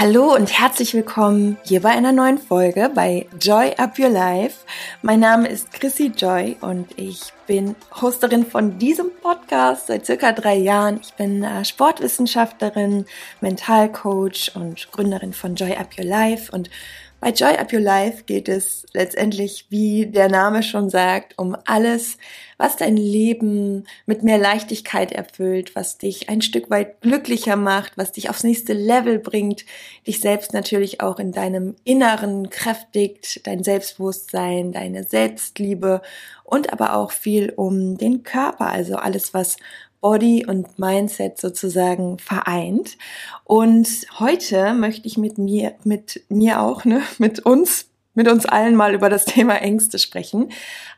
Hallo und herzlich willkommen hier bei einer neuen Folge bei Joy Up Your Life. Mein Name ist Chrissy Joy und ich bin Hosterin von diesem Podcast seit circa drei Jahren. Ich bin äh, Sportwissenschaftlerin, Mentalcoach und Gründerin von Joy Up Your Life und bei Joy Up Your Life geht es letztendlich, wie der Name schon sagt, um alles, was dein Leben mit mehr Leichtigkeit erfüllt, was dich ein Stück weit glücklicher macht, was dich aufs nächste Level bringt, dich selbst natürlich auch in deinem Inneren kräftigt, dein Selbstbewusstsein, deine Selbstliebe und aber auch viel um den Körper, also alles, was Body und Mindset sozusagen vereint. Und heute möchte ich mit mir, mit mir auch, ne, mit uns, mit uns allen mal über das Thema Ängste sprechen.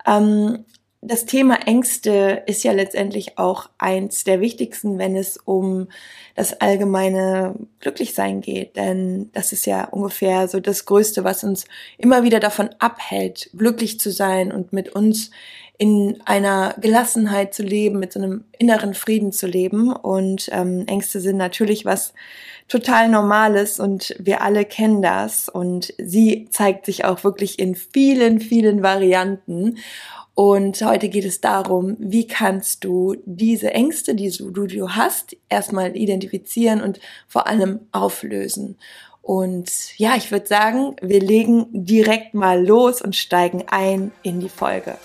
Ähm, das Thema Ängste ist ja letztendlich auch eins der wichtigsten, wenn es um das allgemeine Glücklichsein geht. Denn das ist ja ungefähr so das Größte, was uns immer wieder davon abhält, glücklich zu sein und mit uns in einer Gelassenheit zu leben, mit so einem inneren Frieden zu leben. Und ähm, Ängste sind natürlich was total Normales und wir alle kennen das. Und sie zeigt sich auch wirklich in vielen, vielen Varianten. Und heute geht es darum, wie kannst du diese Ängste, die du, du hast, erstmal identifizieren und vor allem auflösen. Und ja, ich würde sagen, wir legen direkt mal los und steigen ein in die Folge.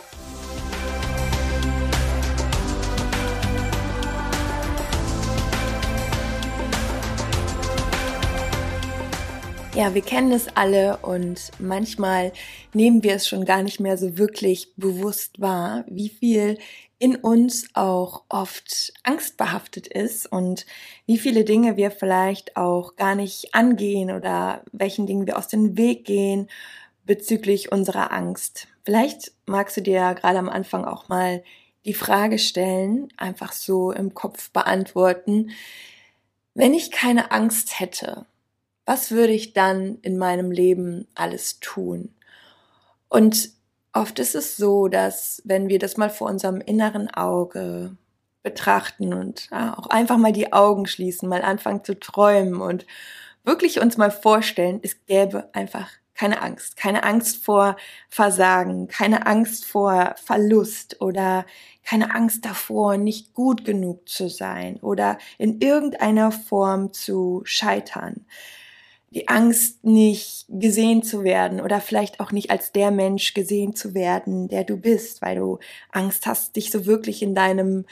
Ja, wir kennen es alle und manchmal nehmen wir es schon gar nicht mehr so wirklich bewusst wahr, wie viel in uns auch oft angstbehaftet ist und wie viele Dinge wir vielleicht auch gar nicht angehen oder welchen Dingen wir aus dem Weg gehen bezüglich unserer Angst. Vielleicht magst du dir gerade am Anfang auch mal die Frage stellen, einfach so im Kopf beantworten, wenn ich keine Angst hätte, was würde ich dann in meinem Leben alles tun? Und oft ist es so, dass wenn wir das mal vor unserem inneren Auge betrachten und ja, auch einfach mal die Augen schließen, mal anfangen zu träumen und wirklich uns mal vorstellen, es gäbe einfach keine Angst, keine Angst vor Versagen, keine Angst vor Verlust oder keine Angst davor, nicht gut genug zu sein oder in irgendeiner Form zu scheitern die Angst, nicht gesehen zu werden oder vielleicht auch nicht als der Mensch gesehen zu werden, der du bist, weil du Angst hast, dich so wirklich in deinem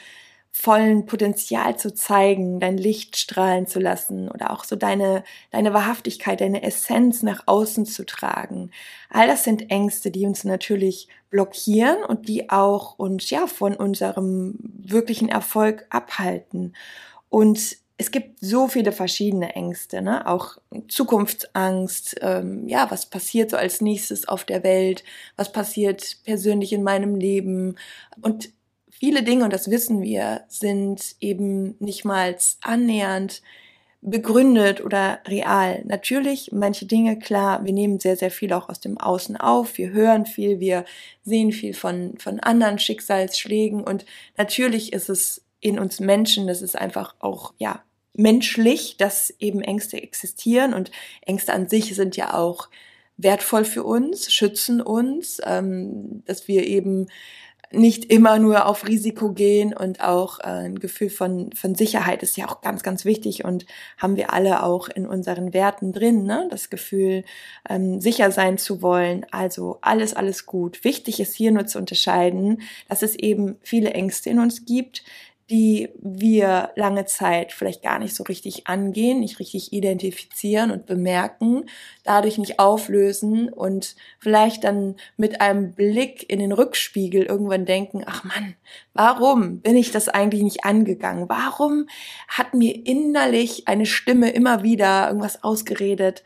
vollen Potenzial zu zeigen, dein Licht strahlen zu lassen oder auch so deine, deine Wahrhaftigkeit, deine Essenz nach außen zu tragen. All das sind Ängste, die uns natürlich blockieren und die auch uns ja von unserem wirklichen Erfolg abhalten. Und es gibt so viele verschiedene Ängste, ne? auch Zukunftsangst, ähm, ja, was passiert so als nächstes auf der Welt, was passiert persönlich in meinem Leben und viele Dinge, und das wissen wir, sind eben nicht mal annähernd begründet oder real. Natürlich, manche Dinge, klar, wir nehmen sehr, sehr viel auch aus dem Außen auf, wir hören viel, wir sehen viel von, von anderen Schicksalsschlägen und natürlich ist es in uns Menschen, das ist einfach auch, ja, menschlich, dass eben Ängste existieren und Ängste an sich sind ja auch wertvoll für uns, schützen uns, ähm, dass wir eben nicht immer nur auf Risiko gehen und auch äh, ein Gefühl von, von Sicherheit ist ja auch ganz, ganz wichtig und haben wir alle auch in unseren Werten drin, ne? das Gefühl, ähm, sicher sein zu wollen. Also alles, alles gut. Wichtig ist hier nur zu unterscheiden, dass es eben viele Ängste in uns gibt, die wir lange Zeit vielleicht gar nicht so richtig angehen, nicht richtig identifizieren und bemerken, dadurch nicht auflösen und vielleicht dann mit einem Blick in den Rückspiegel irgendwann denken, ach Mann, warum bin ich das eigentlich nicht angegangen? Warum hat mir innerlich eine Stimme immer wieder irgendwas ausgeredet?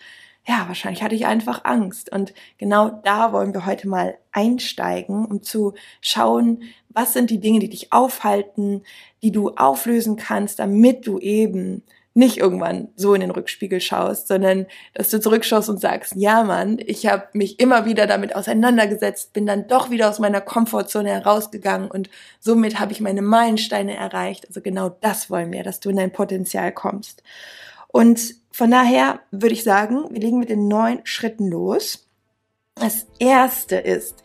Ja, wahrscheinlich hatte ich einfach Angst. Und genau da wollen wir heute mal einsteigen, um zu schauen, was sind die Dinge, die dich aufhalten, die du auflösen kannst, damit du eben nicht irgendwann so in den Rückspiegel schaust, sondern dass du zurückschaust und sagst, ja Mann, ich habe mich immer wieder damit auseinandergesetzt, bin dann doch wieder aus meiner Komfortzone herausgegangen und somit habe ich meine Meilensteine erreicht. Also genau das wollen wir, dass du in dein Potenzial kommst. Und von daher würde ich sagen, wir legen mit den neun Schritten los. Das erste ist,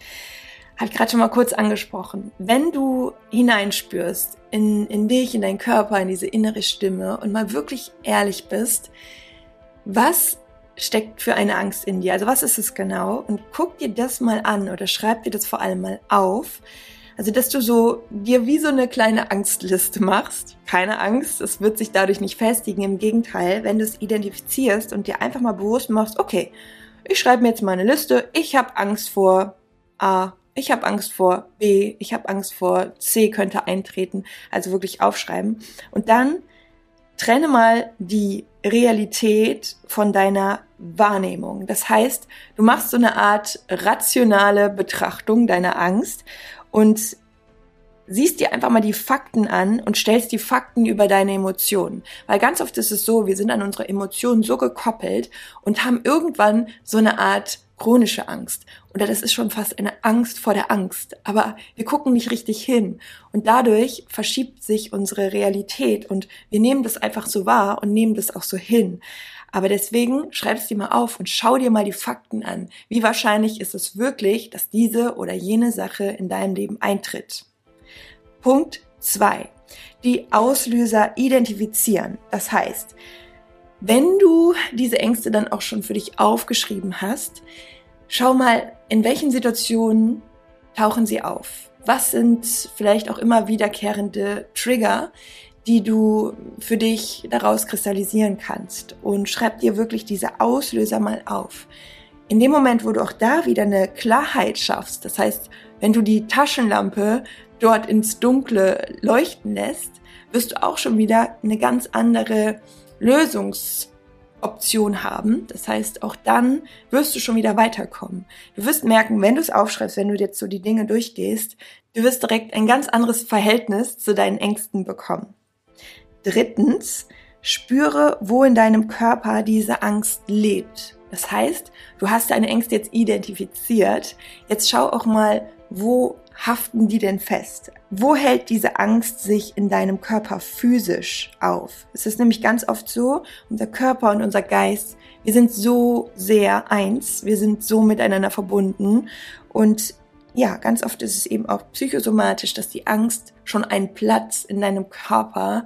habe ich gerade schon mal kurz angesprochen, wenn du hineinspürst in, in dich, in deinen Körper, in diese innere Stimme und mal wirklich ehrlich bist, was steckt für eine Angst in dir? Also was ist es genau? Und guck dir das mal an oder schreib dir das vor allem mal auf. Also, dass du so dir wie so eine kleine Angstliste machst. Keine Angst, es wird sich dadurch nicht festigen. Im Gegenteil, wenn du es identifizierst und dir einfach mal bewusst machst, okay, ich schreibe mir jetzt mal eine Liste. Ich habe Angst vor A, ich habe Angst vor B, ich habe Angst vor C könnte eintreten. Also wirklich aufschreiben. Und dann trenne mal die Realität von deiner Wahrnehmung. Das heißt, du machst so eine Art rationale Betrachtung deiner Angst und siehst dir einfach mal die Fakten an und stellst die Fakten über deine Emotionen. Weil ganz oft ist es so, wir sind an unsere Emotionen so gekoppelt und haben irgendwann so eine Art chronische Angst. Oder das ist schon fast eine Angst vor der Angst. Aber wir gucken nicht richtig hin. Und dadurch verschiebt sich unsere Realität und wir nehmen das einfach so wahr und nehmen das auch so hin. Aber deswegen schreib es dir mal auf und schau dir mal die Fakten an. Wie wahrscheinlich ist es wirklich, dass diese oder jene Sache in deinem Leben eintritt? Punkt zwei: Die Auslöser identifizieren. Das heißt, wenn du diese Ängste dann auch schon für dich aufgeschrieben hast, schau mal, in welchen Situationen tauchen sie auf? Was sind vielleicht auch immer wiederkehrende Trigger, die du für dich daraus kristallisieren kannst? Und schreib dir wirklich diese Auslöser mal auf. In dem Moment, wo du auch da wieder eine Klarheit schaffst, das heißt, wenn du die Taschenlampe dort ins Dunkle leuchten lässt, wirst du auch schon wieder eine ganz andere Lösungsoption haben. Das heißt, auch dann wirst du schon wieder weiterkommen. Du wirst merken, wenn du es aufschreibst, wenn du jetzt so die Dinge durchgehst, du wirst direkt ein ganz anderes Verhältnis zu deinen Ängsten bekommen. Drittens, spüre, wo in deinem Körper diese Angst lebt. Das heißt, du hast deine Ängste jetzt identifiziert. Jetzt schau auch mal, wo haften die denn fest? Wo hält diese Angst sich in deinem Körper physisch auf? Es ist nämlich ganz oft so, unser Körper und unser Geist, wir sind so sehr eins, wir sind so miteinander verbunden und ja, ganz oft ist es eben auch psychosomatisch, dass die Angst schon einen Platz in deinem Körper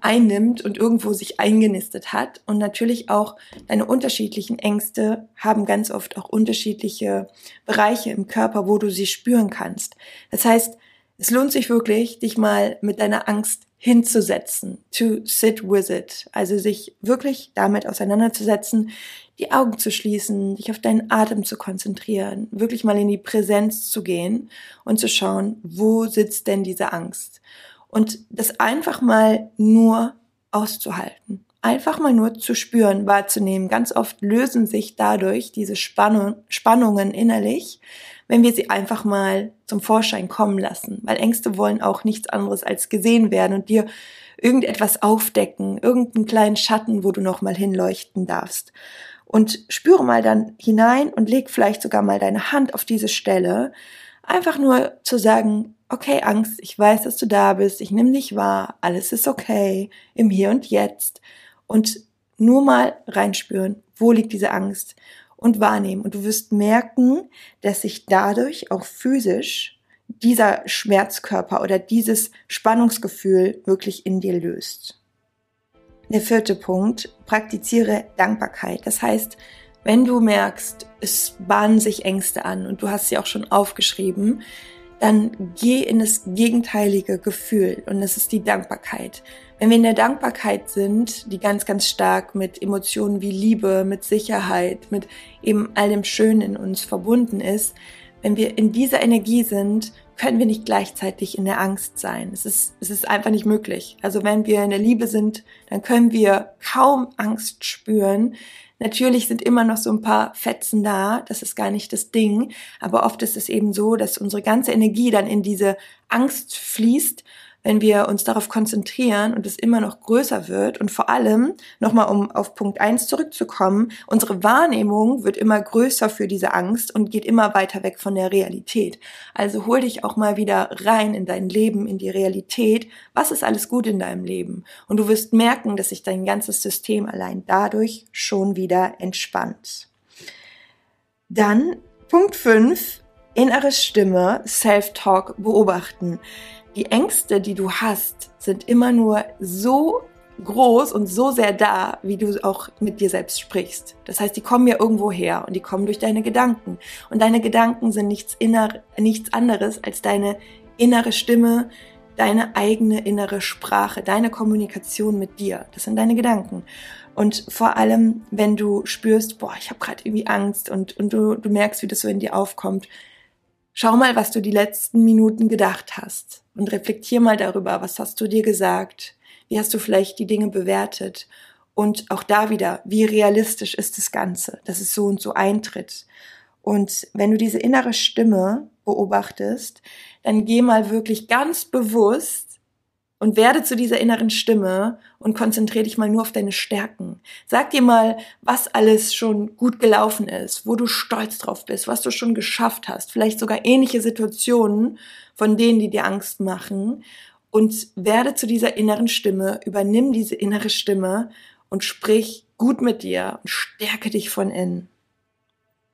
einnimmt und irgendwo sich eingenistet hat. Und natürlich auch deine unterschiedlichen Ängste haben ganz oft auch unterschiedliche Bereiche im Körper, wo du sie spüren kannst. Das heißt, es lohnt sich wirklich, dich mal mit deiner Angst hinzusetzen, to sit with it, also sich wirklich damit auseinanderzusetzen, die Augen zu schließen, dich auf deinen Atem zu konzentrieren, wirklich mal in die Präsenz zu gehen und zu schauen, wo sitzt denn diese Angst? Und das einfach mal nur auszuhalten. Einfach mal nur zu spüren, wahrzunehmen. Ganz oft lösen sich dadurch diese Spannung, Spannungen innerlich, wenn wir sie einfach mal zum Vorschein kommen lassen. Weil Ängste wollen auch nichts anderes als gesehen werden und dir irgendetwas aufdecken, irgendeinen kleinen Schatten, wo du noch mal hinleuchten darfst. Und spüre mal dann hinein und leg vielleicht sogar mal deine Hand auf diese Stelle. Einfach nur zu sagen, okay, Angst, ich weiß, dass du da bist, ich nehme dich wahr, alles ist okay, im Hier und Jetzt. Und nur mal reinspüren, wo liegt diese Angst und wahrnehmen. Und du wirst merken, dass sich dadurch auch physisch dieser Schmerzkörper oder dieses Spannungsgefühl wirklich in dir löst. Der vierte Punkt, praktiziere Dankbarkeit. Das heißt, wenn du merkst, es bahnen sich Ängste an und du hast sie auch schon aufgeschrieben, dann geh in das gegenteilige Gefühl und das ist die Dankbarkeit. Wenn wir in der Dankbarkeit sind, die ganz, ganz stark mit Emotionen wie Liebe, mit Sicherheit, mit eben all dem Schönen in uns verbunden ist, wenn wir in dieser Energie sind, können wir nicht gleichzeitig in der Angst sein. Es ist, es ist einfach nicht möglich. Also wenn wir in der Liebe sind, dann können wir kaum Angst spüren, Natürlich sind immer noch so ein paar Fetzen da, das ist gar nicht das Ding, aber oft ist es eben so, dass unsere ganze Energie dann in diese Angst fließt, wenn wir uns darauf konzentrieren und es immer noch größer wird und vor allem, nochmal um auf Punkt eins zurückzukommen, unsere Wahrnehmung wird immer größer für diese Angst und geht immer weiter weg von der Realität. Also hol dich auch mal wieder rein in dein Leben, in die Realität. Was ist alles gut in deinem Leben? Und du wirst merken, dass sich dein ganzes System allein dadurch schon wieder entspannt. Dann Punkt fünf innere Stimme, Self-Talk beobachten die Ängste, die du hast, sind immer nur so groß und so sehr da, wie du auch mit dir selbst sprichst. Das heißt, die kommen ja irgendwo her und die kommen durch deine Gedanken. Und deine Gedanken sind nichts, inner, nichts anderes als deine innere Stimme, deine eigene innere Sprache, deine Kommunikation mit dir. Das sind deine Gedanken. Und vor allem, wenn du spürst, boah, ich habe gerade irgendwie Angst und, und du, du merkst, wie das so in dir aufkommt, schau mal, was du die letzten Minuten gedacht hast und reflektier mal darüber, was hast du dir gesagt, wie hast du vielleicht die Dinge bewertet und auch da wieder, wie realistisch ist das Ganze, dass es so und so eintritt. Und wenn du diese innere Stimme beobachtest, dann geh mal wirklich ganz bewusst und werde zu dieser inneren Stimme und konzentriere dich mal nur auf deine Stärken. Sag dir mal, was alles schon gut gelaufen ist, wo du stolz drauf bist, was du schon geschafft hast, vielleicht sogar ähnliche Situationen von denen, die dir Angst machen und werde zu dieser inneren Stimme, übernimm diese innere Stimme und sprich gut mit dir und stärke dich von innen.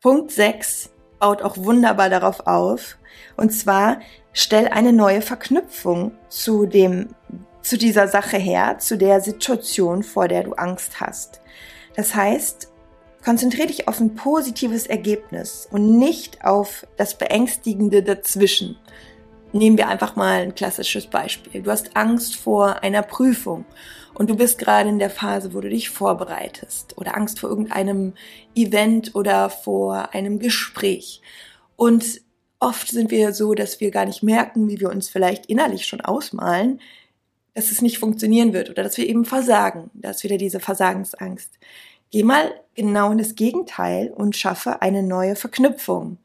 Punkt 6 baut auch wunderbar darauf auf. Und zwar stell eine neue Verknüpfung zu dem, zu dieser Sache her, zu der Situation, vor der du Angst hast. Das heißt, konzentriere dich auf ein positives Ergebnis und nicht auf das Beängstigende dazwischen. Nehmen wir einfach mal ein klassisches Beispiel. Du hast Angst vor einer Prüfung und du bist gerade in der Phase, wo du dich vorbereitest oder Angst vor irgendeinem Event oder vor einem Gespräch. Und oft sind wir so, dass wir gar nicht merken, wie wir uns vielleicht innerlich schon ausmalen, dass es nicht funktionieren wird oder dass wir eben versagen. Da ist wieder diese Versagensangst. Geh mal genau in das Gegenteil und schaffe eine neue Verknüpfung.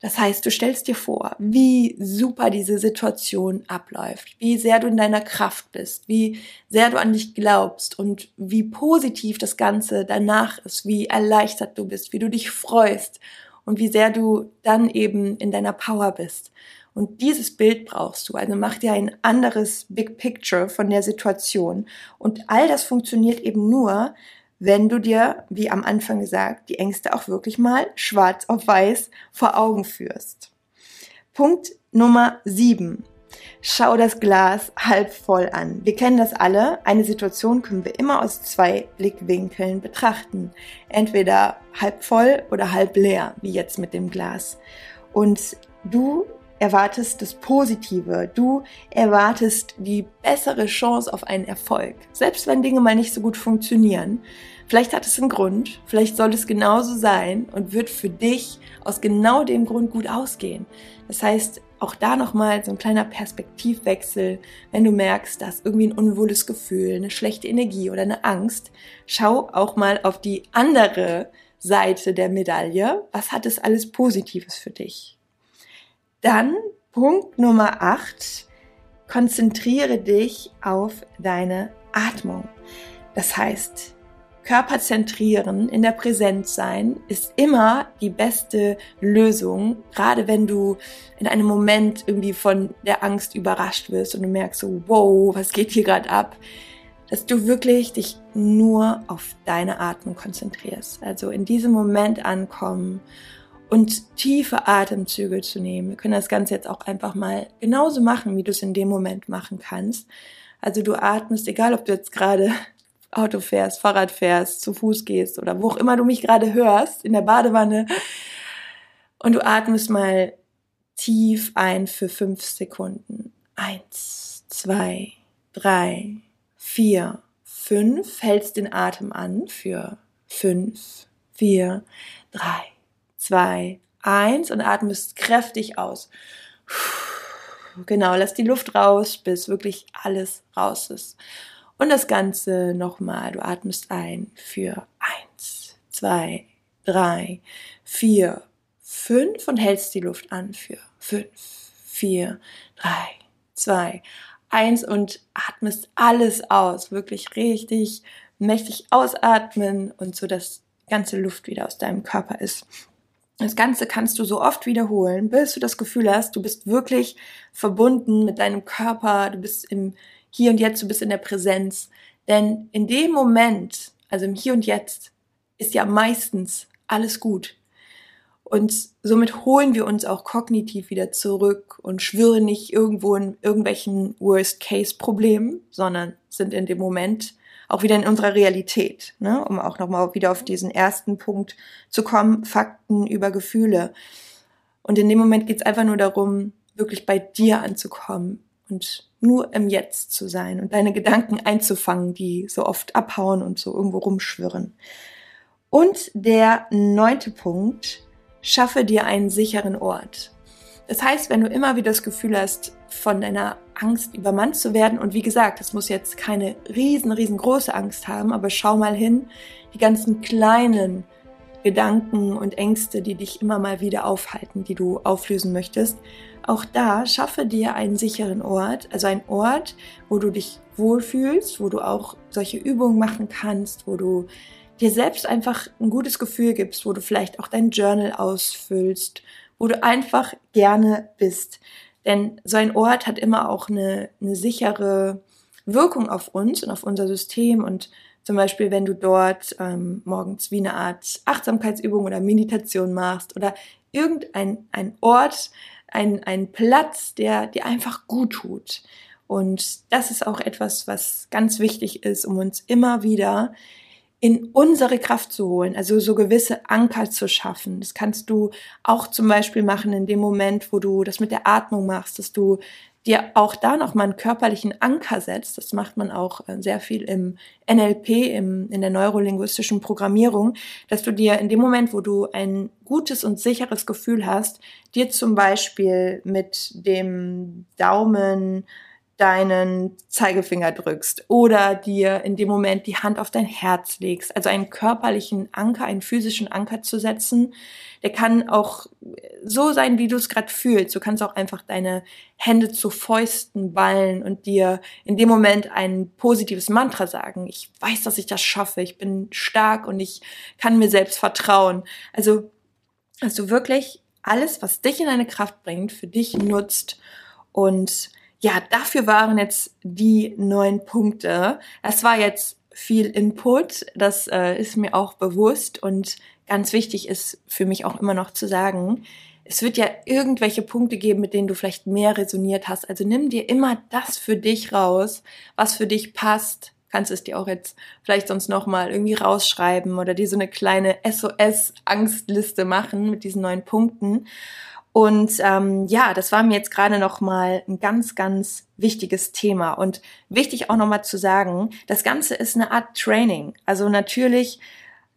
Das heißt, du stellst dir vor, wie super diese Situation abläuft, wie sehr du in deiner Kraft bist, wie sehr du an dich glaubst und wie positiv das Ganze danach ist, wie erleichtert du bist, wie du dich freust und wie sehr du dann eben in deiner Power bist. Und dieses Bild brauchst du. Also mach dir ein anderes Big Picture von der Situation. Und all das funktioniert eben nur, wenn du dir, wie am Anfang gesagt, die Ängste auch wirklich mal schwarz auf weiß vor Augen führst. Punkt Nummer sieben. Schau das Glas halb voll an. Wir kennen das alle. Eine Situation können wir immer aus zwei Blickwinkeln betrachten. Entweder halb voll oder halb leer, wie jetzt mit dem Glas. Und du erwartest das Positive, du erwartest die bessere Chance auf einen Erfolg. Selbst wenn Dinge mal nicht so gut funktionieren. Vielleicht hat es einen Grund, vielleicht soll es genauso sein und wird für dich aus genau dem Grund gut ausgehen. Das heißt, auch da nochmal so ein kleiner Perspektivwechsel, wenn du merkst, dass irgendwie ein unwohles Gefühl, eine schlechte Energie oder eine Angst, schau auch mal auf die andere Seite der Medaille. Was hat es alles Positives für dich? Dann Punkt Nummer 8. Konzentriere dich auf deine Atmung. Das heißt, Körper zentrieren, in der Präsenz sein, ist immer die beste Lösung. Gerade wenn du in einem Moment irgendwie von der Angst überrascht wirst und du merkst so, wow, was geht hier gerade ab? Dass du wirklich dich nur auf deine Atmung konzentrierst. Also in diesem Moment ankommen und tiefe Atemzüge zu nehmen. Wir können das Ganze jetzt auch einfach mal genauso machen, wie du es in dem Moment machen kannst. Also du atmest, egal ob du jetzt gerade Auto fährst, Fahrrad fährst, zu Fuß gehst oder wo auch immer du mich gerade hörst, in der Badewanne. Und du atmest mal tief ein für fünf Sekunden. Eins, zwei, drei, vier, fünf. Hältst den Atem an für fünf, vier, drei, zwei, eins und atmest kräftig aus. Genau, lass die Luft raus, bis wirklich alles raus ist. Und das Ganze nochmal. Du atmest ein für eins, zwei, drei, vier, fünf und hältst die Luft an für fünf, vier, drei, zwei, eins und atmest alles aus. Wirklich richtig mächtig ausatmen und so, dass ganze Luft wieder aus deinem Körper ist. Das Ganze kannst du so oft wiederholen, bis du das Gefühl hast, du bist wirklich verbunden mit deinem Körper, du bist im Hier und Jetzt, du bist in der Präsenz. Denn in dem Moment, also im Hier und Jetzt, ist ja meistens alles gut. Und somit holen wir uns auch kognitiv wieder zurück und schwirren nicht irgendwo in irgendwelchen Worst-Case-Problemen, sondern sind in dem Moment auch wieder in unserer Realität, ne? um auch nochmal wieder auf diesen ersten Punkt zu kommen, Fakten über Gefühle. Und in dem Moment geht es einfach nur darum, wirklich bei dir anzukommen und nur im Jetzt zu sein und deine Gedanken einzufangen, die so oft abhauen und so irgendwo rumschwirren. Und der neunte Punkt, schaffe dir einen sicheren Ort. Das heißt, wenn du immer wieder das Gefühl hast, von deiner Angst übermannt zu werden, und wie gesagt, das muss jetzt keine riesen, riesengroße Angst haben, aber schau mal hin, die ganzen kleinen Gedanken und Ängste, die dich immer mal wieder aufhalten, die du auflösen möchtest, auch da schaffe dir einen sicheren Ort, also einen Ort, wo du dich wohlfühlst, wo du auch solche Übungen machen kannst, wo du dir selbst einfach ein gutes Gefühl gibst, wo du vielleicht auch dein Journal ausfüllst, wo du einfach gerne bist. Denn so ein Ort hat immer auch eine, eine sichere Wirkung auf uns und auf unser System. Und zum Beispiel, wenn du dort ähm, morgens wie eine Art Achtsamkeitsübung oder Meditation machst oder irgendein ein Ort, ein, ein Platz, der dir einfach gut tut. Und das ist auch etwas, was ganz wichtig ist, um uns immer wieder in unsere Kraft zu holen, also so gewisse Anker zu schaffen. Das kannst du auch zum Beispiel machen in dem Moment, wo du das mit der Atmung machst, dass du dir auch da nochmal einen körperlichen Anker setzt. Das macht man auch äh, sehr viel im NLP, im, in der neurolinguistischen Programmierung, dass du dir in dem Moment, wo du ein gutes und sicheres Gefühl hast, dir zum Beispiel mit dem Daumen deinen Zeigefinger drückst oder dir in dem Moment die Hand auf dein Herz legst, also einen körperlichen Anker, einen physischen Anker zu setzen. Der kann auch so sein, wie du es gerade fühlst. Du kannst auch einfach deine Hände zu Fäusten ballen und dir in dem Moment ein positives Mantra sagen. Ich weiß, dass ich das schaffe. Ich bin stark und ich kann mir selbst vertrauen. Also, dass du wirklich alles, was dich in deine Kraft bringt, für dich nutzt und ja, dafür waren jetzt die neun Punkte. Es war jetzt viel Input, das äh, ist mir auch bewusst und ganz wichtig ist für mich auch immer noch zu sagen, es wird ja irgendwelche Punkte geben, mit denen du vielleicht mehr resoniert hast. Also nimm dir immer das für dich raus, was für dich passt. Kannst es dir auch jetzt vielleicht sonst nochmal irgendwie rausschreiben oder dir so eine kleine SOS-Angstliste machen mit diesen neun Punkten. Und ähm, ja, das war mir jetzt gerade noch mal ein ganz, ganz wichtiges Thema und wichtig auch noch mal zu sagen, das Ganze ist eine Art Training. Also natürlich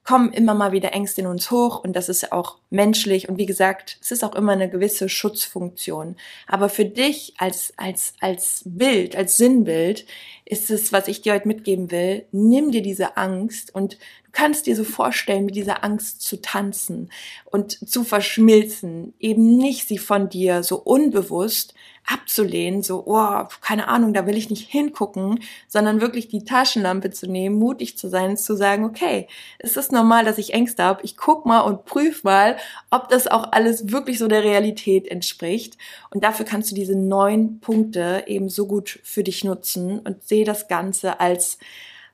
kommen immer mal wieder Ängste in uns hoch und das ist auch menschlich und wie gesagt, es ist auch immer eine gewisse Schutzfunktion. Aber für dich als, als, als Bild, als Sinnbild ist es, was ich dir heute mitgeben will, nimm dir diese Angst und du kannst dir so vorstellen, mit dieser Angst zu tanzen und zu verschmilzen, eben nicht sie von dir so unbewusst abzulehnen, so, oh, keine Ahnung, da will ich nicht hingucken, sondern wirklich die Taschenlampe zu nehmen, mutig zu sein, zu sagen, okay, es ist normal, dass ich Ängste habe, ich guck mal und prüf mal, ob das auch alles wirklich so der Realität entspricht. Und dafür kannst du diese neun Punkte eben so gut für dich nutzen und sehe das Ganze als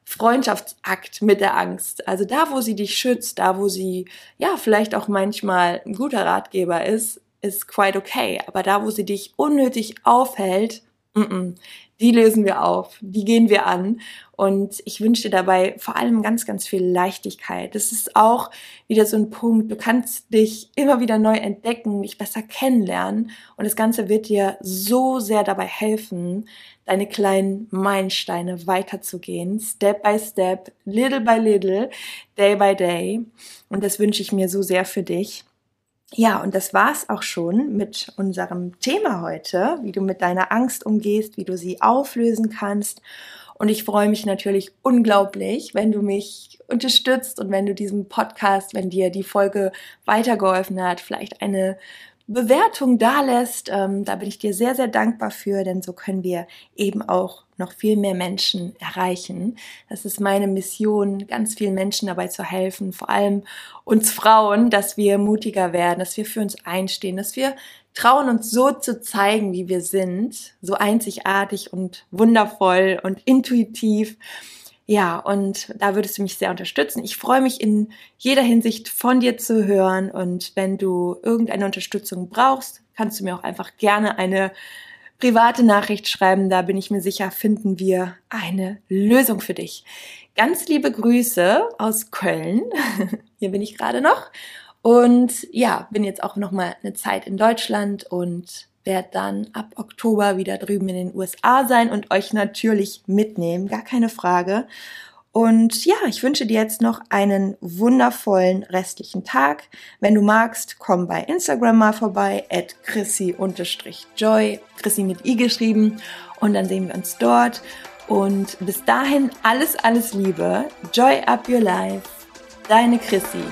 Freundschaftsakt mit der Angst. Also da, wo sie dich schützt, da, wo sie ja vielleicht auch manchmal ein guter Ratgeber ist, ist quite okay. Aber da, wo sie dich unnötig aufhält, mm -mm, die lösen wir auf, die gehen wir an. Und ich wünsche dir dabei vor allem ganz, ganz viel Leichtigkeit. Das ist auch wieder so ein Punkt. Du kannst dich immer wieder neu entdecken, dich besser kennenlernen. Und das Ganze wird dir so sehr dabei helfen, deine kleinen Meilensteine weiterzugehen. Step by step, little by little, day by day. Und das wünsche ich mir so sehr für dich. Ja, und das war's auch schon mit unserem Thema heute, wie du mit deiner Angst umgehst, wie du sie auflösen kannst. Und ich freue mich natürlich unglaublich, wenn du mich unterstützt und wenn du diesem Podcast, wenn dir die Folge weitergeholfen hat, vielleicht eine Bewertung da lässt. Ähm, da bin ich dir sehr, sehr dankbar für, denn so können wir eben auch noch viel mehr Menschen erreichen. Das ist meine Mission, ganz vielen Menschen dabei zu helfen, vor allem uns Frauen, dass wir mutiger werden, dass wir für uns einstehen, dass wir trauen, uns so zu zeigen, wie wir sind, so einzigartig und wundervoll und intuitiv ja, und da würdest du mich sehr unterstützen. Ich freue mich in jeder Hinsicht von dir zu hören. Und wenn du irgendeine Unterstützung brauchst, kannst du mir auch einfach gerne eine private Nachricht schreiben. Da bin ich mir sicher, finden wir eine Lösung für dich. Ganz liebe Grüße aus Köln. Hier bin ich gerade noch. Und ja, bin jetzt auch noch mal eine Zeit in Deutschland und werde dann ab Oktober wieder drüben in den USA sein und euch natürlich mitnehmen, gar keine Frage. Und ja, ich wünsche dir jetzt noch einen wundervollen restlichen Tag. Wenn du magst, komm bei Instagram mal vorbei, at chrissy-joy, Chrissy mit i geschrieben. Und dann sehen wir uns dort. Und bis dahin alles, alles Liebe. Joy up your life. Deine Chrissy.